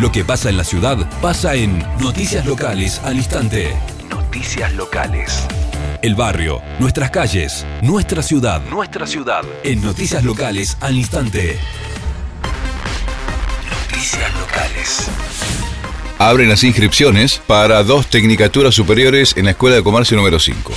Lo que pasa en la ciudad pasa en Noticias Locales al instante. Noticias Locales. El barrio, nuestras calles, nuestra ciudad. Nuestra ciudad. En Noticias Locales al instante. Noticias Locales. Abren las inscripciones para dos tecnicaturas superiores en la Escuela de Comercio número 5.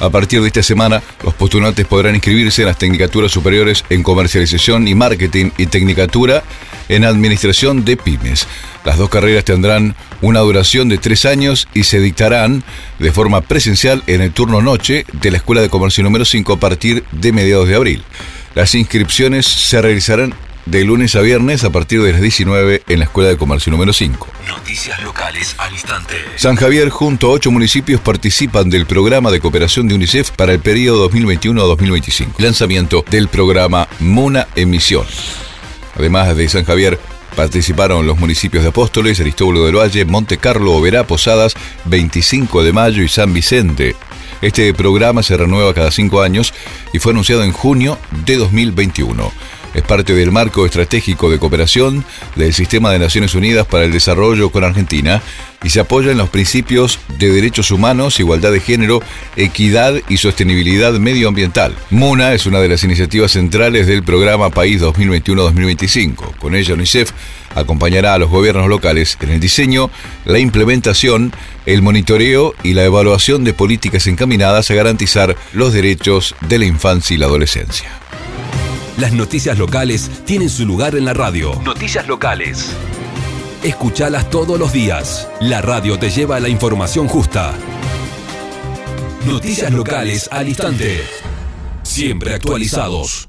A partir de esta semana, los postulantes podrán inscribirse en las tecnicaturas superiores en comercialización y marketing y tecnicatura en administración de pymes. Las dos carreras tendrán una duración de tres años y se dictarán de forma presencial en el turno noche de la Escuela de Comercio número 5 a partir de mediados de abril. Las inscripciones se realizarán de lunes a viernes a partir de las 19 en la Escuela de Comercio número 5. Noticias locales al instante. San Javier junto a ocho municipios participan del programa de cooperación de UNICEF para el periodo 2021-2025. Lanzamiento del programa Mona Emisión. Además de San Javier, participaron los municipios de Apóstoles, Aristóbulo del Valle, Monte Carlo, Oberá, Posadas, 25 de Mayo y San Vicente. Este programa se renueva cada cinco años y fue anunciado en junio de 2021. Es parte del marco estratégico de cooperación del Sistema de Naciones Unidas para el Desarrollo con Argentina y se apoya en los principios de derechos humanos, igualdad de género, equidad y sostenibilidad medioambiental. MUNA es una de las iniciativas centrales del programa País 2021-2025. Con ella UNICEF acompañará a los gobiernos locales en el diseño, la implementación, el monitoreo y la evaluación de políticas encaminadas a garantizar los derechos de la infancia y la adolescencia. Las noticias locales tienen su lugar en la radio. Noticias locales. Escuchalas todos los días. La radio te lleva a la información justa. Noticias locales al instante. Siempre actualizados.